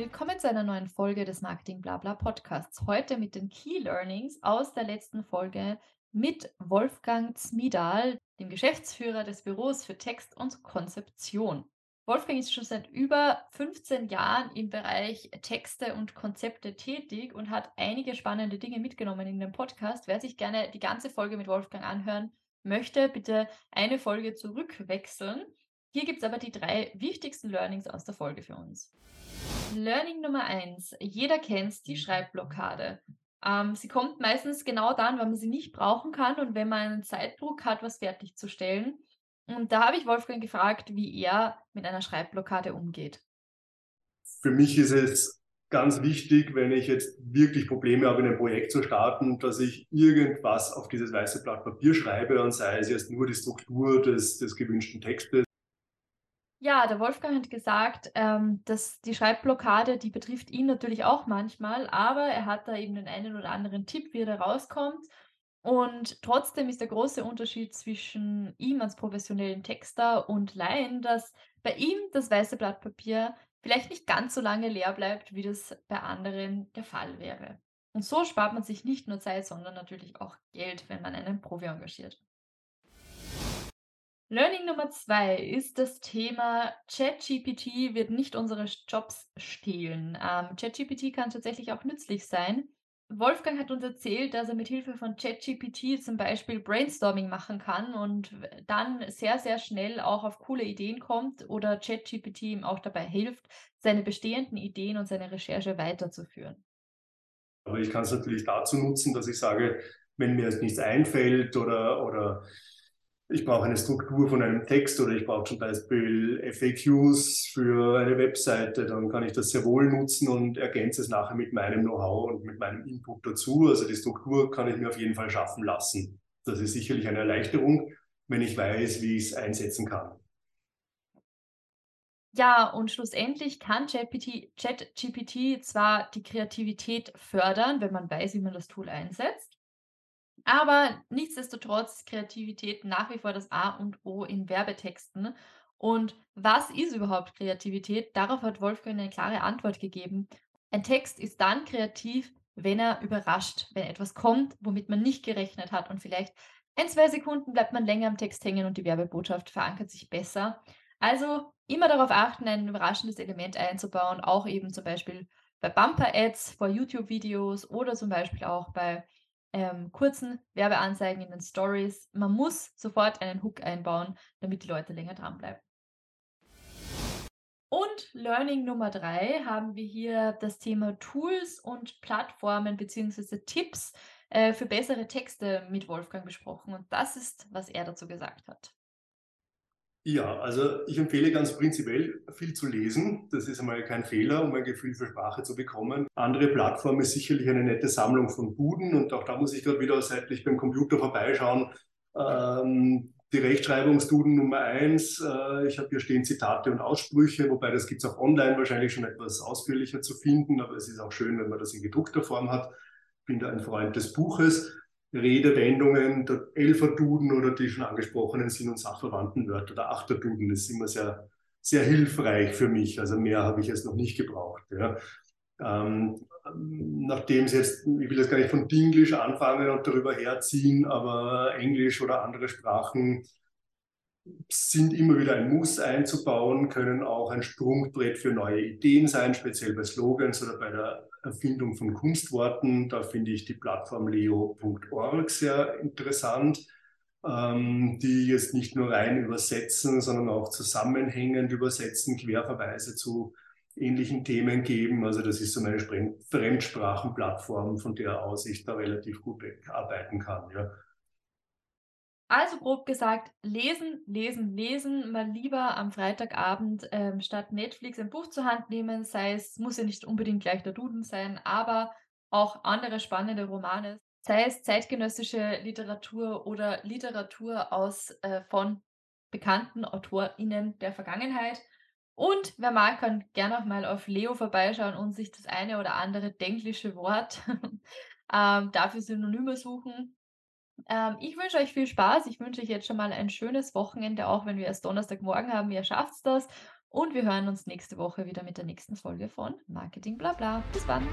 willkommen zu einer neuen Folge des Marketing Blabla Podcasts. Heute mit den Key Learnings aus der letzten Folge mit Wolfgang Zmidal, dem Geschäftsführer des Büros für Text und Konzeption. Wolfgang ist schon seit über 15 Jahren im Bereich Texte und Konzepte tätig und hat einige spannende Dinge mitgenommen in den Podcast. Wer sich gerne die ganze Folge mit Wolfgang anhören möchte, bitte eine Folge zurückwechseln. Hier gibt es aber die drei wichtigsten Learnings aus der Folge für uns. Learning Nummer eins. Jeder kennt die Schreibblockade. Ähm, sie kommt meistens genau dann, wenn man sie nicht brauchen kann und wenn man einen Zeitdruck hat, was fertigzustellen. Und da habe ich Wolfgang gefragt, wie er mit einer Schreibblockade umgeht. Für mich ist es ganz wichtig, wenn ich jetzt wirklich Probleme habe, in ein Projekt zu starten, dass ich irgendwas auf dieses weiße Blatt Papier schreibe und sei es jetzt nur die Struktur des, des gewünschten Textes ja, der Wolfgang hat gesagt, ähm, dass die Schreibblockade, die betrifft ihn natürlich auch manchmal, aber er hat da eben den einen oder anderen Tipp, wie er da rauskommt. Und trotzdem ist der große Unterschied zwischen ihm als professionellen Texter und Laien, dass bei ihm das weiße Blatt Papier vielleicht nicht ganz so lange leer bleibt, wie das bei anderen der Fall wäre. Und so spart man sich nicht nur Zeit, sondern natürlich auch Geld, wenn man einen Profi engagiert. Learning Nummer zwei ist das Thema ChatGPT wird nicht unsere Jobs stehlen. Ähm, ChatGPT kann tatsächlich auch nützlich sein. Wolfgang hat uns erzählt, dass er mit Hilfe von ChatGPT zum Beispiel Brainstorming machen kann und dann sehr, sehr schnell auch auf coole Ideen kommt oder ChatGPT ihm auch dabei hilft, seine bestehenden Ideen und seine Recherche weiterzuführen. Aber ich kann es natürlich dazu nutzen, dass ich sage, wenn mir jetzt nichts einfällt oder, oder ich brauche eine Struktur von einem Text oder ich brauche zum Beispiel FAQs für eine Webseite, dann kann ich das sehr wohl nutzen und ergänze es nachher mit meinem Know-how und mit meinem Input dazu. Also die Struktur kann ich mir auf jeden Fall schaffen lassen. Das ist sicherlich eine Erleichterung, wenn ich weiß, wie ich es einsetzen kann. Ja, und schlussendlich kann ChatGPT zwar die Kreativität fördern, wenn man weiß, wie man das Tool einsetzt. Aber nichtsdestotrotz Kreativität nach wie vor das A und O in Werbetexten. Und was ist überhaupt Kreativität? Darauf hat Wolfgang eine klare Antwort gegeben. Ein Text ist dann kreativ, wenn er überrascht, wenn etwas kommt, womit man nicht gerechnet hat und vielleicht ein, zwei Sekunden bleibt man länger am Text hängen und die Werbebotschaft verankert sich besser. Also immer darauf achten, ein überraschendes Element einzubauen, auch eben zum Beispiel bei Bumper-Ads vor YouTube-Videos oder zum Beispiel auch bei ähm, kurzen Werbeanzeigen in den Stories. Man muss sofort einen Hook einbauen, damit die Leute länger dranbleiben. Und Learning Nummer drei haben wir hier das Thema Tools und Plattformen bzw. Tipps äh, für bessere Texte mit Wolfgang besprochen. Und das ist, was er dazu gesagt hat. Ja, also ich empfehle ganz prinzipiell viel zu lesen. Das ist einmal kein Fehler, um ein Gefühl für Sprache zu bekommen. Andere Plattform ist sicherlich eine nette Sammlung von Buden und auch da muss ich gerade wieder seitlich beim Computer vorbeischauen. Ähm, die Rechtschreibungsduden Nummer eins. Äh, ich habe hier stehen Zitate und Aussprüche, wobei das gibt es auch online wahrscheinlich schon etwas ausführlicher zu finden, aber es ist auch schön, wenn man das in gedruckter Form hat. Ich bin da ein Freund des Buches. Redewendungen, der Elferduden oder die schon angesprochenen Sinn- und Sachverwandtenwörter, der Achterduden, das ist immer sehr, sehr hilfreich für mich. Also mehr habe ich jetzt noch nicht gebraucht. Ja. Ähm, nachdem es jetzt, ich will jetzt gar nicht von Dinglish anfangen und darüber herziehen, aber Englisch oder andere Sprachen sind immer wieder ein Muss einzubauen, können auch ein Sprungbrett für neue Ideen sein, speziell bei Slogans oder bei der Erfindung von Kunstworten. Da finde ich die Plattform leo.org sehr interessant, ähm, die jetzt nicht nur rein übersetzen, sondern auch zusammenhängend übersetzen, Querverweise zu ähnlichen Themen geben. Also das ist so eine Fremdsprachenplattform, von der aus ich da relativ gut arbeiten kann. Ja. Also grob gesagt, lesen, lesen, lesen, mal lieber am Freitagabend ähm, statt Netflix ein Buch zur Hand nehmen, sei es, muss ja nicht unbedingt gleich der Duden sein, aber auch andere spannende Romane, sei es zeitgenössische Literatur oder Literatur aus äh, von bekannten AutorInnen der Vergangenheit. Und wer mag, kann gerne auch mal auf Leo vorbeischauen und sich das eine oder andere denklische Wort ähm, dafür Synonyme suchen. Ähm, ich wünsche euch viel Spaß. Ich wünsche euch jetzt schon mal ein schönes Wochenende, auch wenn wir erst Donnerstagmorgen haben. Ihr schafft das. Und wir hören uns nächste Woche wieder mit der nächsten Folge von Marketing Blabla. Bis dann!